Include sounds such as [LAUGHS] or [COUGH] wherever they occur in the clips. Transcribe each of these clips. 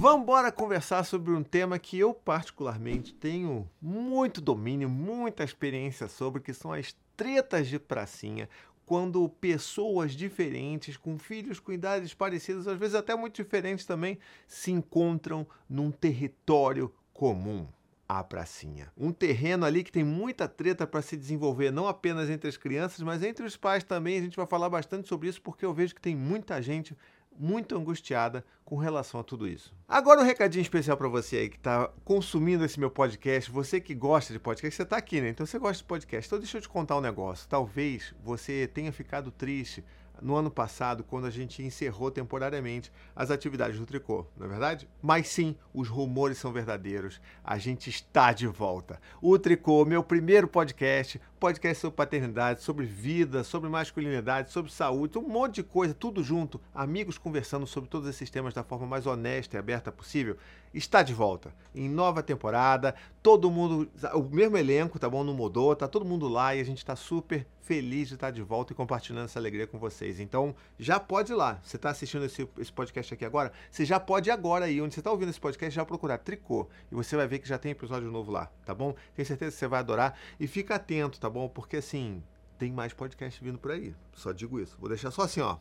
Vamos embora conversar sobre um tema que eu particularmente tenho muito domínio, muita experiência sobre, que são as tretas de pracinha, quando pessoas diferentes, com filhos com idades parecidas, às vezes até muito diferentes também, se encontram num território comum a pracinha. Um terreno ali que tem muita treta para se desenvolver, não apenas entre as crianças, mas entre os pais também. A gente vai falar bastante sobre isso porque eu vejo que tem muita gente muito angustiada com relação a tudo isso. Agora um recadinho especial para você aí que está consumindo esse meu podcast, você que gosta de podcast, você está aqui, né? Então você gosta de podcast. Então deixa eu te contar um negócio. Talvez você tenha ficado triste no ano passado, quando a gente encerrou temporariamente as atividades do tricô, não é verdade? Mas sim, os rumores são verdadeiros. A gente está de volta. O Tricô, meu primeiro podcast, podcast sobre paternidade, sobre vida, sobre masculinidade, sobre saúde, um monte de coisa, tudo junto. Amigos conversando sobre todos esses temas da forma mais honesta e aberta possível. Está de volta. Em nova temporada, todo mundo, o mesmo elenco, tá bom? Não mudou, tá todo mundo lá e a gente está super feliz de estar de volta e compartilhando essa alegria com vocês. Então, já pode ir lá. Você está assistindo esse, esse podcast aqui agora? Você já pode ir agora aí, onde você está ouvindo esse podcast, já procurar Tricô. E você vai ver que já tem episódio novo lá, tá bom? Tenho certeza que você vai adorar. E fica atento, tá bom? Porque assim, tem mais podcast vindo por aí. Só digo isso. Vou deixar só assim, ó.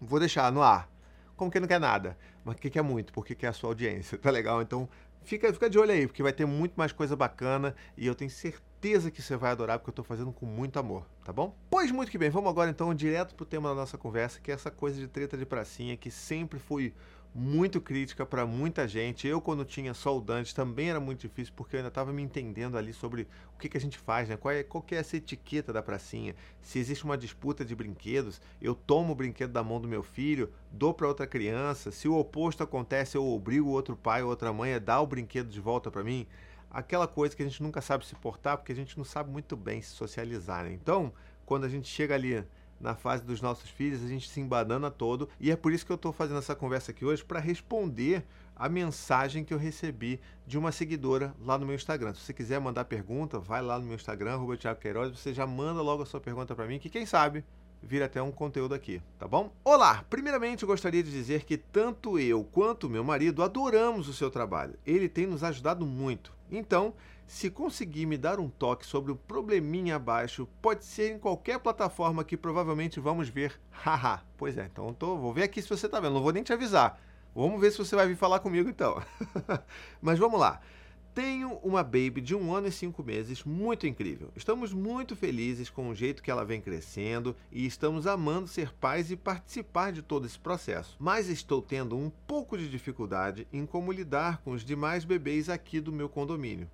Vou deixar no ar. Como que não quer nada? Mas o que, que é muito? Porque quer a sua audiência. Tá legal? Então, fica, fica de olho aí, porque vai ter muito mais coisa bacana e eu tenho certeza que você vai adorar, porque eu estou fazendo com muito amor, tá bom? Pois muito que bem, vamos agora então direto pro tema da nossa conversa, que é essa coisa de treta de pracinha, que sempre foi muito crítica para muita gente. Eu, quando tinha só o Dante, também era muito difícil, porque eu ainda estava me entendendo ali sobre o que, que a gente faz, né? Qual é, qual é essa etiqueta da pracinha? Se existe uma disputa de brinquedos, eu tomo o brinquedo da mão do meu filho, dou para outra criança. Se o oposto acontece, eu obrigo outro pai ou outra mãe a dar o brinquedo de volta para mim. Aquela coisa que a gente nunca sabe se portar, porque a gente não sabe muito bem se socializar, né? Então, quando a gente chega ali na fase dos nossos filhos, a gente se embanana todo. E é por isso que eu estou fazendo essa conversa aqui hoje, para responder a mensagem que eu recebi de uma seguidora lá no meu Instagram. Se você quiser mandar pergunta, vai lá no meu Instagram, arroba Thiago Queiroz, você já manda logo a sua pergunta para mim, que quem sabe vira até um conteúdo aqui, tá bom? Olá! Primeiramente, gostaria de dizer que tanto eu quanto meu marido adoramos o seu trabalho. Ele tem nos ajudado muito. Então, se conseguir me dar um toque sobre o probleminha abaixo, pode ser em qualquer plataforma que provavelmente vamos ver. [LAUGHS] Haha. pois é, então tô, vou ver aqui se você tá vendo. Não vou nem te avisar. Vamos ver se você vai vir falar comigo então. [LAUGHS] Mas vamos lá. Tenho uma baby de um ano e cinco meses muito incrível. Estamos muito felizes com o jeito que ela vem crescendo e estamos amando ser pais e participar de todo esse processo. Mas estou tendo um pouco de dificuldade em como lidar com os demais bebês aqui do meu condomínio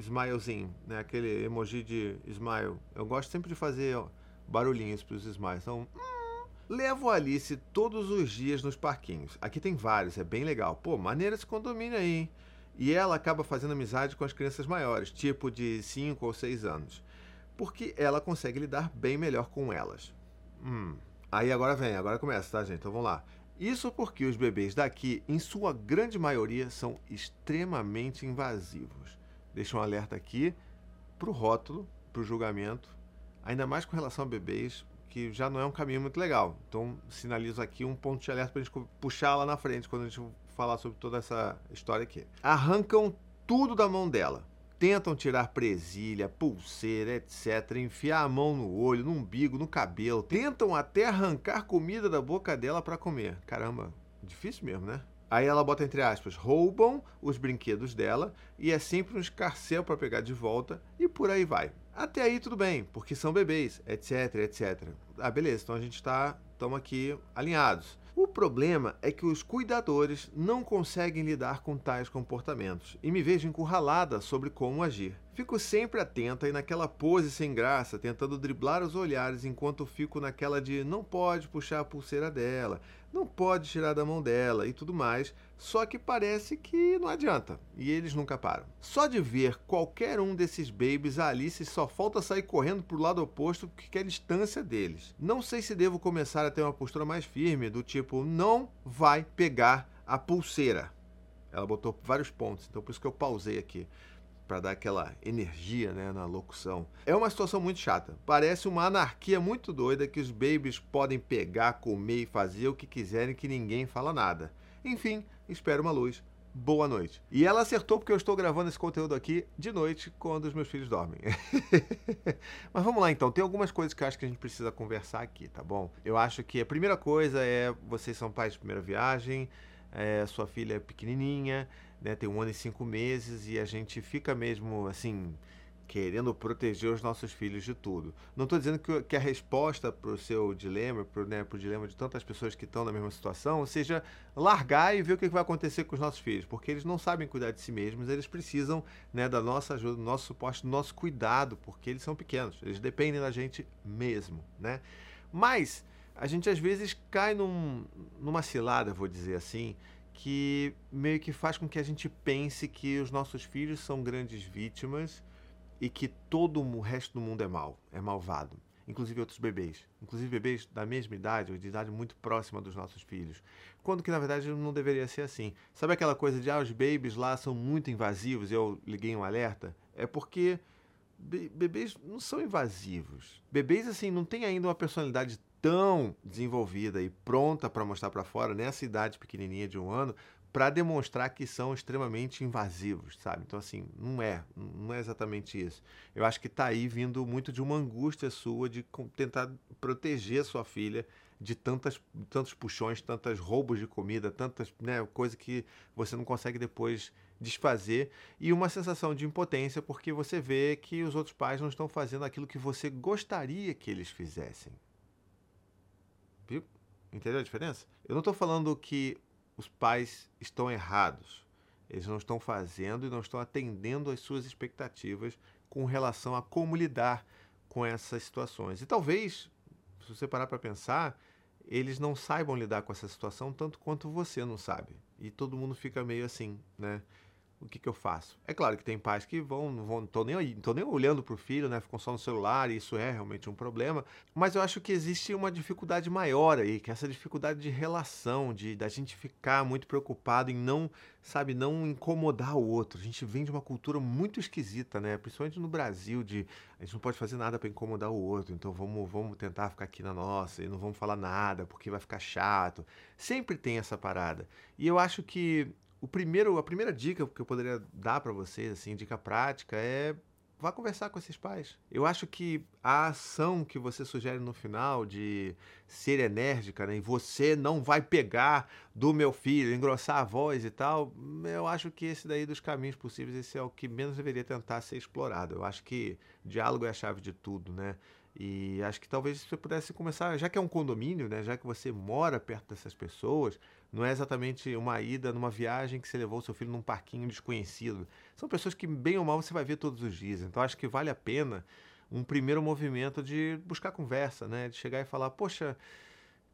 smilezinho, né? Aquele emoji de smile. Eu gosto sempre de fazer barulhinhos para os smiles. Então, hum, levo a Alice todos os dias nos parquinhos. Aqui tem vários, é bem legal. Pô, maneira esse condomínio aí, hein? E ela acaba fazendo amizade com as crianças maiores, tipo de 5 ou 6 anos. Porque ela consegue lidar bem melhor com elas. Hum. Aí agora vem, agora começa, tá, gente? Então vamos lá. Isso porque os bebês daqui, em sua grande maioria, são extremamente invasivos deixa um alerta aqui para o rótulo, para o julgamento, ainda mais com relação a bebês, que já não é um caminho muito legal. Então, sinalizo aqui um ponto de alerta para a gente puxar lá na frente, quando a gente falar sobre toda essa história aqui. Arrancam tudo da mão dela. Tentam tirar presilha, pulseira, etc. Enfiar a mão no olho, no umbigo, no cabelo. Tentam até arrancar comida da boca dela para comer. Caramba, difícil mesmo, né? Aí ela bota entre aspas, roubam os brinquedos dela e é sempre um escarcel para pegar de volta e por aí vai. Até aí tudo bem, porque são bebês, etc, etc. Ah, beleza, então a gente está aqui alinhados. O problema é que os cuidadores não conseguem lidar com tais comportamentos e me vejo encurralada sobre como agir. Fico sempre atenta e naquela pose sem graça, tentando driblar os olhares enquanto fico naquela de não pode puxar a pulseira dela, não pode tirar da mão dela e tudo mais, só que parece que não adianta e eles nunca param. Só de ver qualquer um desses babies, a Alice só falta sair correndo para o lado oposto que quer distância deles. Não sei se devo começar a ter uma postura mais firme, do tipo, não vai pegar a pulseira. Ela botou vários pontos, então por isso que eu pausei aqui para dar aquela energia né, na locução. É uma situação muito chata. Parece uma anarquia muito doida que os babies podem pegar, comer e fazer o que quiserem que ninguém fala nada. Enfim, espero uma luz. Boa noite. E ela acertou porque eu estou gravando esse conteúdo aqui de noite quando os meus filhos dormem. [LAUGHS] Mas vamos lá então, tem algumas coisas que eu acho que a gente precisa conversar aqui, tá bom? Eu acho que a primeira coisa é vocês são pais de primeira viagem, é, sua filha é pequenininha, né, tem um ano e cinco meses e a gente fica mesmo assim querendo proteger os nossos filhos de tudo. Não estou dizendo que, que, a resposta para o seu dilema, para né, o dilema de tantas pessoas que estão na mesma situação, seja largar e ver o que vai acontecer com os nossos filhos, porque eles não sabem cuidar de si mesmos, eles precisam né, da nossa ajuda, do nosso suporte, do nosso cuidado, porque eles são pequenos, eles dependem da gente mesmo, né? Mas a gente às vezes cai num, numa cilada, vou dizer assim, que meio que faz com que a gente pense que os nossos filhos são grandes vítimas e que todo o resto do mundo é mal, é malvado. Inclusive outros bebês. Inclusive bebês da mesma idade, ou de idade muito próxima dos nossos filhos. Quando que na verdade não deveria ser assim. Sabe aquela coisa de, ah, os babies lá são muito invasivos eu liguei um alerta? É porque be bebês não são invasivos. Bebês, assim, não têm ainda uma personalidade tão desenvolvida e pronta para mostrar para fora nessa idade pequenininha de um ano para demonstrar que são extremamente invasivos, sabe? Então, assim, não é, não é exatamente isso. Eu acho que está aí vindo muito de uma angústia sua de tentar proteger sua filha de tantas, tantos puxões, tantos roubos de comida, tantas né, coisas que você não consegue depois desfazer e uma sensação de impotência porque você vê que os outros pais não estão fazendo aquilo que você gostaria que eles fizessem. Entendeu a diferença? Eu não estou falando que os pais estão errados. Eles não estão fazendo e não estão atendendo às suas expectativas com relação a como lidar com essas situações. E talvez, se você parar para pensar, eles não saibam lidar com essa situação tanto quanto você não sabe. E todo mundo fica meio assim, né? O que, que eu faço? É claro que tem pais que vão, não vão, tô nem, tô nem olhando para o filho, né? Ficam só no celular e isso é realmente um problema. Mas eu acho que existe uma dificuldade maior aí, que é essa dificuldade de relação, de da gente ficar muito preocupado em não, sabe, não incomodar o outro. A gente vem de uma cultura muito esquisita, né? Principalmente no Brasil, de a gente não pode fazer nada para incomodar o outro, então vamos, vamos tentar ficar aqui na nossa e não vamos falar nada porque vai ficar chato. Sempre tem essa parada. E eu acho que o primeiro, a primeira dica que eu poderia dar para vocês, assim, dica prática, é vá conversar com esses pais. Eu acho que a ação que você sugere no final de ser enérgica, né, e você não vai pegar do meu filho, engrossar a voz e tal, eu acho que esse daí dos caminhos possíveis, esse é o que menos deveria tentar ser explorado. Eu acho que diálogo é a chave de tudo, né? E acho que talvez você pudesse começar, já que é um condomínio, né, já que você mora perto dessas pessoas, não é exatamente uma ida numa viagem que você levou seu filho num parquinho desconhecido. São pessoas que, bem ou mal, você vai ver todos os dias. Então acho que vale a pena um primeiro movimento de buscar conversa, né? De chegar e falar, poxa,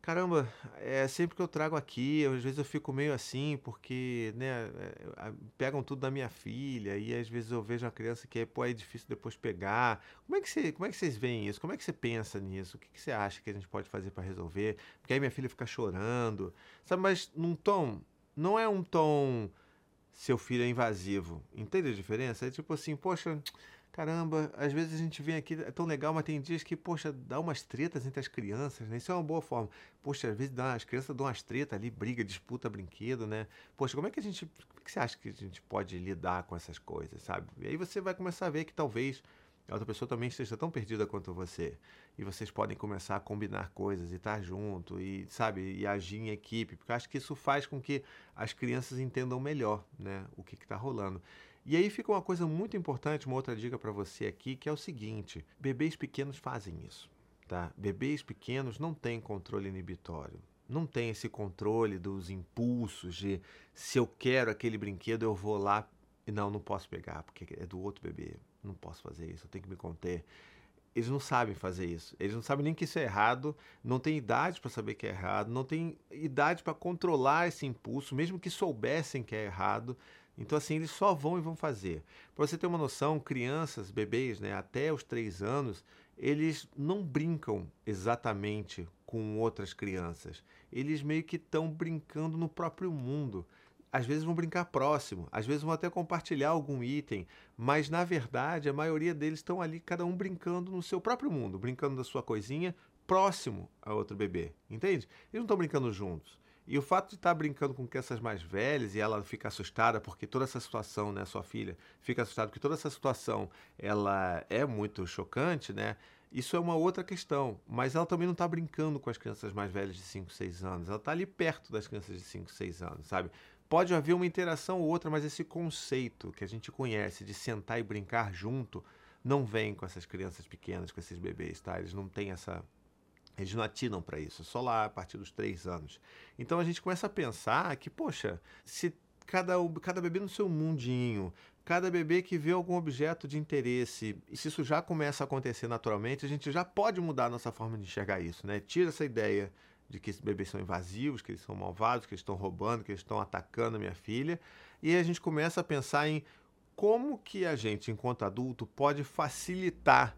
caramba, é sempre que eu trago aqui, às vezes eu fico meio assim, porque, né, é, pegam tudo da minha filha, e às vezes eu vejo uma criança que é, pô, é difícil depois pegar. Como é que, você, como é que vocês veem isso? Como é que você pensa nisso? O que, que você acha que a gente pode fazer para resolver? Porque aí minha filha fica chorando, sabe? Mas num tom, não é um tom seu filho é invasivo. Entende a diferença? É tipo assim, poxa caramba, às vezes a gente vem aqui, é tão legal, mas tem dias que, poxa, dá umas tretas entre as crianças, né? Isso é uma boa forma. Poxa, às vezes dá, as crianças dão umas tretas ali, briga, disputa brinquedo, né? Poxa, como é que a gente, como é que você acha que a gente pode lidar com essas coisas, sabe? E aí você vai começar a ver que talvez a outra pessoa também esteja tão perdida quanto você. E vocês podem começar a combinar coisas e estar junto e, sabe, e agir em equipe, porque acho que isso faz com que as crianças entendam melhor, né, o que está rolando. E aí fica uma coisa muito importante, uma outra dica para você aqui, que é o seguinte: bebês pequenos fazem isso, tá? Bebês pequenos não têm controle inibitório. Não tem esse controle dos impulsos de se eu quero aquele brinquedo, eu vou lá e não, não posso pegar, porque é do outro bebê. Não posso fazer isso, eu tenho que me conter. Eles não sabem fazer isso. Eles não sabem nem que isso é errado, não têm idade para saber que é errado, não têm idade para controlar esse impulso, mesmo que soubessem que é errado, então, assim, eles só vão e vão fazer. Para você ter uma noção, crianças, bebês, né, até os três anos, eles não brincam exatamente com outras crianças. Eles meio que estão brincando no próprio mundo. Às vezes vão brincar próximo, às vezes vão até compartilhar algum item, mas na verdade a maioria deles estão ali, cada um brincando no seu próprio mundo, brincando da sua coisinha próximo a outro bebê, entende? Eles não estão brincando juntos. E o fato de estar brincando com crianças mais velhas e ela fica assustada porque toda essa situação, né, sua filha, fica assustada porque toda essa situação ela é muito chocante, né? Isso é uma outra questão, mas ela também não está brincando com as crianças mais velhas de 5, 6 anos. Ela está ali perto das crianças de 5, 6 anos, sabe? Pode haver uma interação ou outra, mas esse conceito que a gente conhece de sentar e brincar junto não vem com essas crianças pequenas, com esses bebês, tá? Eles não têm essa. Eles não atinam para isso, só lá a partir dos três anos. Então a gente começa a pensar que, poxa, se cada, cada bebê no seu mundinho, cada bebê que vê algum objeto de interesse, e se isso já começa a acontecer naturalmente, a gente já pode mudar a nossa forma de enxergar isso, né? Tira essa ideia de que esses bebês são invasivos, que eles são malvados, que eles estão roubando, que eles estão atacando a minha filha, e a gente começa a pensar em como que a gente, enquanto adulto, pode facilitar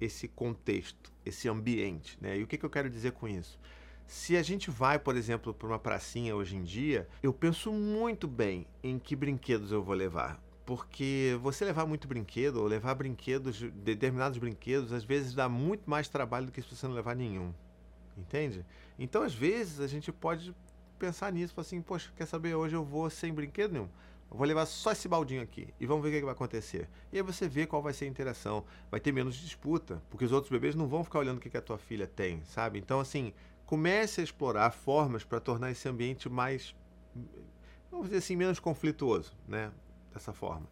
esse contexto, esse ambiente, né? E o que, que eu quero dizer com isso? Se a gente vai, por exemplo, para uma pracinha hoje em dia, eu penso muito bem em que brinquedos eu vou levar. Porque você levar muito brinquedo, ou levar brinquedos, determinados brinquedos, às vezes dá muito mais trabalho do que se você não levar nenhum. Entende? Então, às vezes, a gente pode pensar nisso, assim, poxa, quer saber, hoje eu vou sem brinquedo nenhum. Eu vou levar só esse baldinho aqui e vamos ver o que, vai acontecer. E aí você vê qual vai ser a interação. Vai ter menos disputa, porque os outros bebês não vão ficar olhando o que a tua filha tem, sabe? Então, assim, comece a explorar formas para tornar esse ambiente mais, vamos dizer assim, menos conflituoso, né? Dessa forma.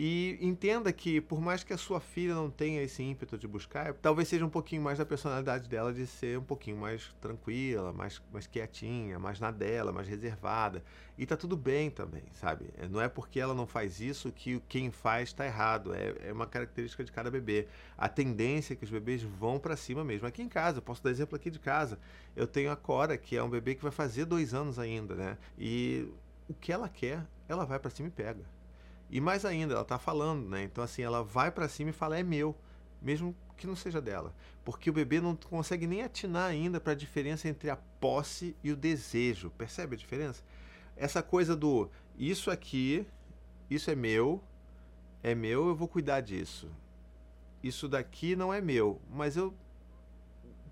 E entenda que, por mais que a sua filha não tenha esse ímpeto de buscar, talvez seja um pouquinho mais da personalidade dela de ser um pouquinho mais tranquila, mais, mais quietinha, mais na dela, mais reservada. E tá tudo bem também, sabe? É, não é porque ela não faz isso que quem faz está errado. É, é uma característica de cada bebê. A tendência é que os bebês vão para cima mesmo. Aqui em casa, eu posso dar exemplo aqui de casa. Eu tenho a Cora, que é um bebê que vai fazer dois anos ainda, né? E o que ela quer, ela vai para cima e pega e mais ainda, ela está falando, né? Então, assim, ela vai para cima e fala: é meu, mesmo que não seja dela. Porque o bebê não consegue nem atinar ainda para a diferença entre a posse e o desejo. Percebe a diferença? Essa coisa do isso aqui, isso é meu, é meu, eu vou cuidar disso. Isso daqui não é meu, mas eu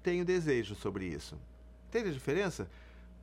tenho desejo sobre isso. Entende a diferença?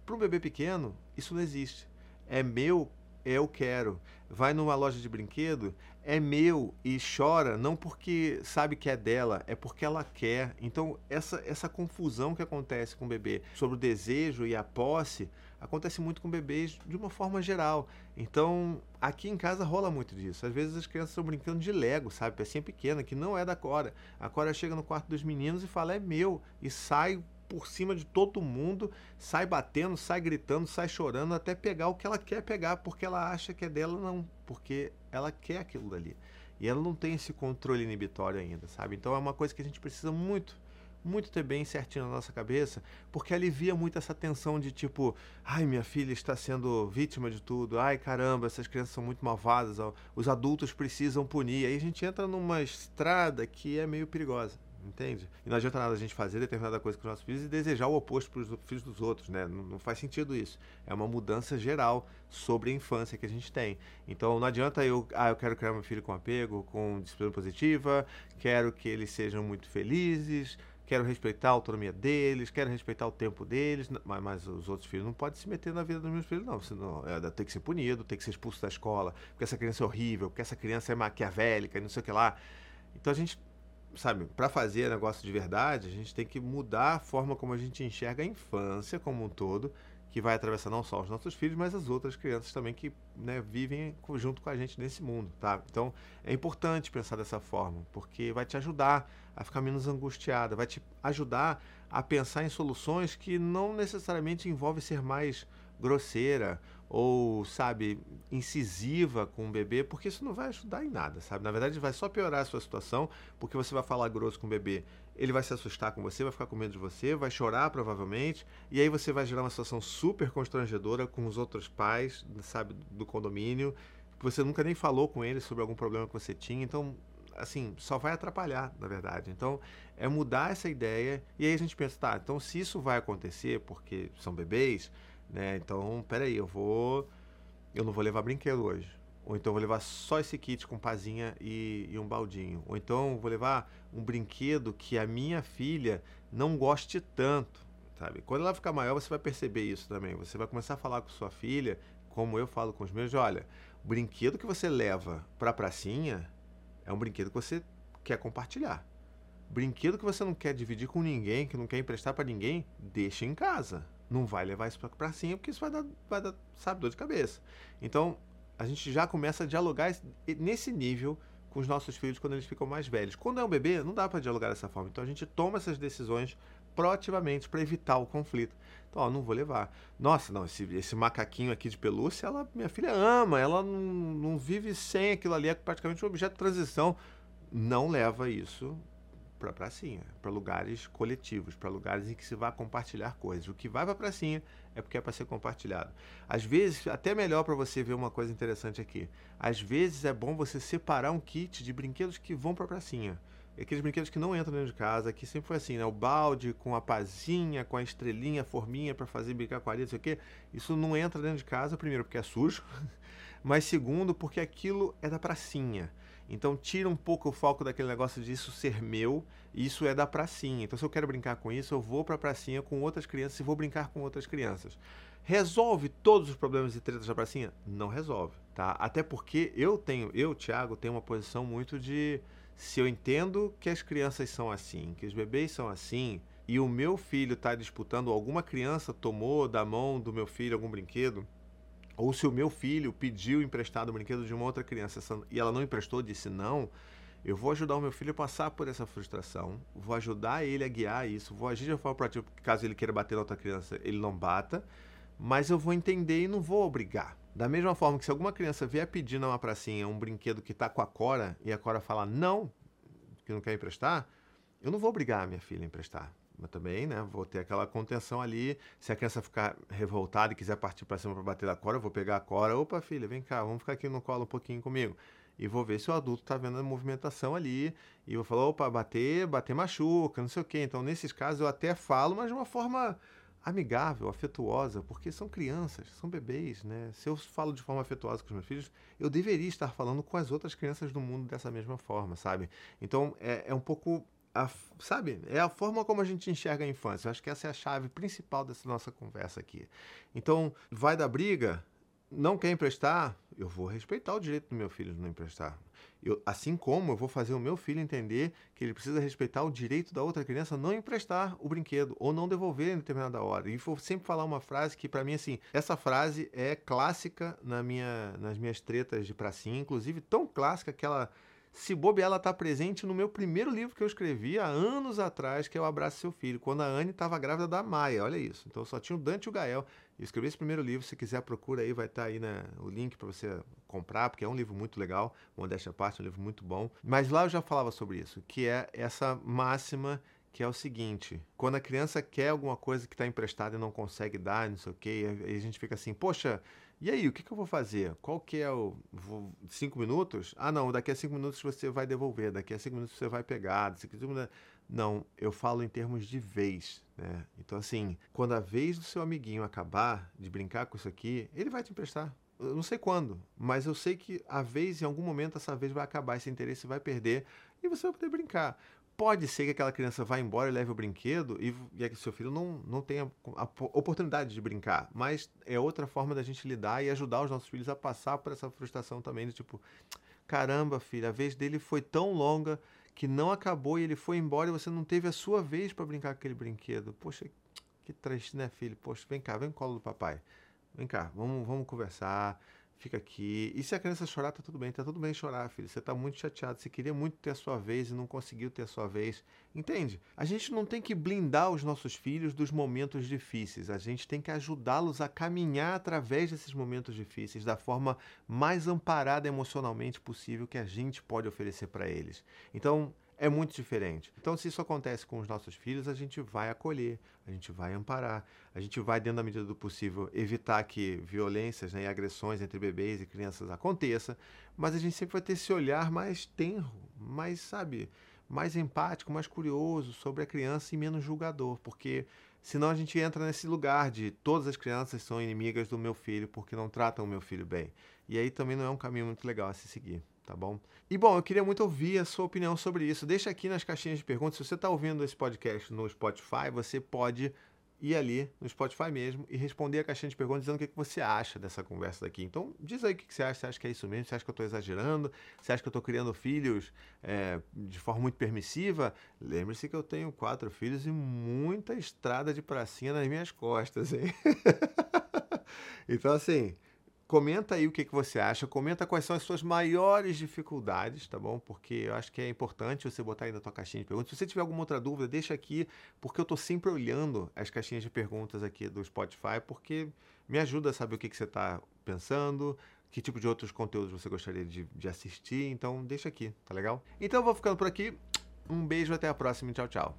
Para um bebê pequeno, isso não existe. É meu eu quero. Vai numa loja de brinquedo, é meu e chora, não porque sabe que é dela, é porque ela quer. Então, essa, essa confusão que acontece com o bebê sobre o desejo e a posse acontece muito com bebês de uma forma geral. Então, aqui em casa rola muito disso. Às vezes as crianças estão brincando de Lego, sabe? Pecinha pequena, que não é da Cora. A Cora chega no quarto dos meninos e fala: é meu, e sai por cima de todo mundo, sai batendo, sai gritando, sai chorando até pegar o que ela quer pegar, porque ela acha que é dela, não, porque ela quer aquilo dali. E ela não tem esse controle inibitório ainda, sabe? Então é uma coisa que a gente precisa muito, muito ter bem certinho na nossa cabeça, porque alivia muito essa tensão de tipo, ai, minha filha está sendo vítima de tudo, ai, caramba, essas crianças são muito malvadas, os adultos precisam punir. Aí a gente entra numa estrada que é meio perigosa entende? E não adianta nada a gente fazer determinada coisa com os nossos filhos e desejar o oposto para os filhos dos outros, né? Não, não, faz sentido isso. É uma mudança geral sobre a infância que a gente tem. Então não adianta eu, ah, eu quero criar meu filho com apego, com disciplina positiva, quero que eles sejam muito felizes, quero respeitar a autonomia deles, quero respeitar o tempo deles, mas, mas, os outros filhos não podem se meter na vida dos meus filhos, não. Senão, é, tem que ser punido, tem que ser expulso da escola, porque essa criança é horrível, porque essa criança é maquiavélica e não sei o que lá. Então a gente sabe, para fazer negócio de verdade, a gente tem que mudar a forma como a gente enxerga a infância como um todo, que vai atravessar não só os nossos filhos, mas as outras crianças também que né, vivem junto com a gente nesse mundo, tá? Então é importante pensar dessa forma, porque vai te ajudar a ficar menos angustiada, vai te ajudar a pensar em soluções que não necessariamente envolvem ser mais grosseira ou, sabe, incisiva com o bebê, porque isso não vai ajudar em nada, sabe? Na verdade, vai só piorar a sua situação, porque você vai falar grosso com o bebê, ele vai se assustar com você, vai ficar com medo de você, vai chorar provavelmente, e aí você vai gerar uma situação super constrangedora com os outros pais, sabe, do condomínio, que você nunca nem falou com eles sobre algum problema que você tinha, então assim, só vai atrapalhar, na verdade. Então, é mudar essa ideia e aí a gente pensa, tá, então se isso vai acontecer porque são bebês, né? Então, peraí, eu vou. Eu não vou levar brinquedo hoje. Ou então vou levar só esse kit com pazinha e, e um baldinho. Ou então vou levar um brinquedo que a minha filha não goste tanto. sabe? Quando ela ficar maior, você vai perceber isso também. Você vai começar a falar com sua filha, como eu falo com os meus, olha, o brinquedo que você leva para a pracinha é um brinquedo que você quer compartilhar. Brinquedo que você não quer dividir com ninguém, que não quer emprestar para ninguém, deixa em casa. Não vai levar isso para a pracinha, porque isso vai dar, vai dar, sabe, dor de cabeça. Então, a gente já começa a dialogar nesse nível com os nossos filhos quando eles ficam mais velhos. Quando é um bebê, não dá para dialogar dessa forma. Então a gente toma essas decisões proativamente para evitar o conflito. Então, ó, não vou levar. Nossa, não, esse, esse macaquinho aqui de pelúcia, ela, minha filha ama, ela não, não vive sem aquilo ali, é praticamente um objeto de transição. Não leva isso para a pracinha, para lugares coletivos, para lugares em que se vai compartilhar coisas. O que vai para a pracinha é porque é para ser compartilhado. Às vezes, até melhor para você ver uma coisa interessante aqui. Às vezes é bom você separar um kit de brinquedos que vão para a pracinha. Aqueles brinquedos que não entram dentro de casa, que sempre foi assim, né? O balde com a pazinha, com a estrelinha, a forminha para fazer brincar com a areia, não sei o quê. Isso não entra dentro de casa, primeiro porque é sujo, [LAUGHS] mas segundo porque aquilo é da pracinha. Então tira um pouco o foco daquele negócio disso ser meu, isso é da pracinha. Então se eu quero brincar com isso, eu vou para a pracinha com outras crianças e vou brincar com outras crianças. Resolve todos os problemas e tretas da pracinha? Não resolve, tá? Até porque eu tenho, eu, Thiago, tenho uma posição muito de se eu entendo que as crianças são assim, que os bebês são assim, e o meu filho está disputando, alguma criança tomou da mão do meu filho algum brinquedo, ou se o meu filho pediu emprestado o brinquedo de uma outra criança e ela não emprestou, disse não, eu vou ajudar o meu filho a passar por essa frustração, vou ajudar ele a guiar isso, vou agir de forma proativa, caso ele queira bater na outra criança, ele não bata, mas eu vou entender e não vou obrigar. Da mesma forma que se alguma criança vier pedir numa pracinha um brinquedo que está com a Cora e a Cora falar não, que não quer emprestar, eu não vou obrigar a minha filha a emprestar. Mas também, né, vou ter aquela contenção ali. Se a criança ficar revoltada e quiser partir para cima para bater a Cora, eu vou pegar a Cora. Opa, filha, vem cá, vamos ficar aqui no colo um pouquinho comigo. E vou ver se o adulto está vendo a movimentação ali. E vou falar, opa, bater, bater machuca, não sei o quê. Então, nesses casos, eu até falo, mas de uma forma amigável, afetuosa, porque são crianças, são bebês, né? Se eu falo de forma afetuosa com os meus filhos, eu deveria estar falando com as outras crianças do mundo dessa mesma forma, sabe? Então é, é um pouco a, sabe? É a forma como a gente enxerga a infância. Eu acho que essa é a chave principal dessa nossa conversa aqui. Então, vai dar briga? Não quer emprestar? Eu vou respeitar o direito do meu filho de não emprestar. Eu, assim como eu vou fazer o meu filho entender que ele precisa respeitar o direito da outra criança não emprestar o brinquedo ou não devolver em determinada hora. E vou sempre falar uma frase que, para mim, assim, essa frase é clássica na minha, nas minhas tretas de pracinha, inclusive tão clássica que ela se bobear, ela está presente no meu primeiro livro que eu escrevi há anos atrás, que é O Abraço Seu Filho, quando a Anne estava grávida da Maia. Olha isso. Então só tinha o Dante e o Gael. Eu escrevi esse primeiro livro. Se quiser, procura aí, vai estar tá aí né, o link para você comprar, porque é um livro muito legal. Modéstia à parte, é um livro muito bom. Mas lá eu já falava sobre isso, que é essa máxima que é o seguinte: quando a criança quer alguma coisa que está emprestada e não consegue dar, não sei o quê, a gente fica assim, poxa, e aí, o que, que eu vou fazer? Qual que é o. Vou, cinco minutos? Ah, não, daqui a cinco minutos você vai devolver, daqui a cinco minutos você vai pegar. Daqui a cinco minutos... Não, eu falo em termos de vez, né? Então, assim, quando a vez do seu amiguinho acabar de brincar com isso aqui, ele vai te emprestar. Eu não sei quando, mas eu sei que a vez, em algum momento, essa vez vai acabar, esse interesse vai perder e você vai poder brincar. Pode ser que aquela criança vá embora e leve o brinquedo e, e que seu filho não, não tenha a oportunidade de brincar. Mas é outra forma da gente lidar e ajudar os nossos filhos a passar por essa frustração também, de tipo, caramba, filho, a vez dele foi tão longa que não acabou e ele foi embora e você não teve a sua vez para brincar com aquele brinquedo. Poxa, que triste, né, filho? Poxa, vem cá, vem no colo do papai. Vem cá, vamos, vamos conversar fica aqui. E se a criança chorar, tá tudo bem, tá tudo bem chorar, filho. Você tá muito chateado, você queria muito ter a sua vez e não conseguiu ter a sua vez. Entende? A gente não tem que blindar os nossos filhos dos momentos difíceis. A gente tem que ajudá-los a caminhar através desses momentos difíceis da forma mais amparada emocionalmente possível que a gente pode oferecer para eles. Então, é muito diferente. Então, se isso acontece com os nossos filhos, a gente vai acolher, a gente vai amparar, a gente vai, dentro da medida do possível, evitar que violências né, e agressões entre bebês e crianças aconteça, mas a gente sempre vai ter esse olhar mais tenro, mais, sabe, mais empático, mais curioso sobre a criança e menos julgador, porque senão a gente entra nesse lugar de todas as crianças são inimigas do meu filho porque não tratam o meu filho bem. E aí também não é um caminho muito legal a se seguir tá bom? E bom, eu queria muito ouvir a sua opinião sobre isso. Deixa aqui nas caixinhas de perguntas. Se você está ouvindo esse podcast no Spotify, você pode ir ali no Spotify mesmo e responder a caixinha de perguntas dizendo o que, que você acha dessa conversa daqui. Então, diz aí o que, que você acha. Você acha que é isso mesmo? Você acha que eu estou exagerando? Você acha que eu estou criando filhos é, de forma muito permissiva? Lembre-se que eu tenho quatro filhos e muita estrada de pracinha nas minhas costas, hein? [LAUGHS] então, assim, Comenta aí o que, que você acha, comenta quais são as suas maiores dificuldades, tá bom? Porque eu acho que é importante você botar aí na tua caixinha de perguntas. Se você tiver alguma outra dúvida, deixa aqui, porque eu tô sempre olhando as caixinhas de perguntas aqui do Spotify, porque me ajuda a saber o que, que você está pensando, que tipo de outros conteúdos você gostaria de, de assistir. Então, deixa aqui, tá legal? Então, eu vou ficando por aqui. Um beijo, até a próxima tchau, tchau.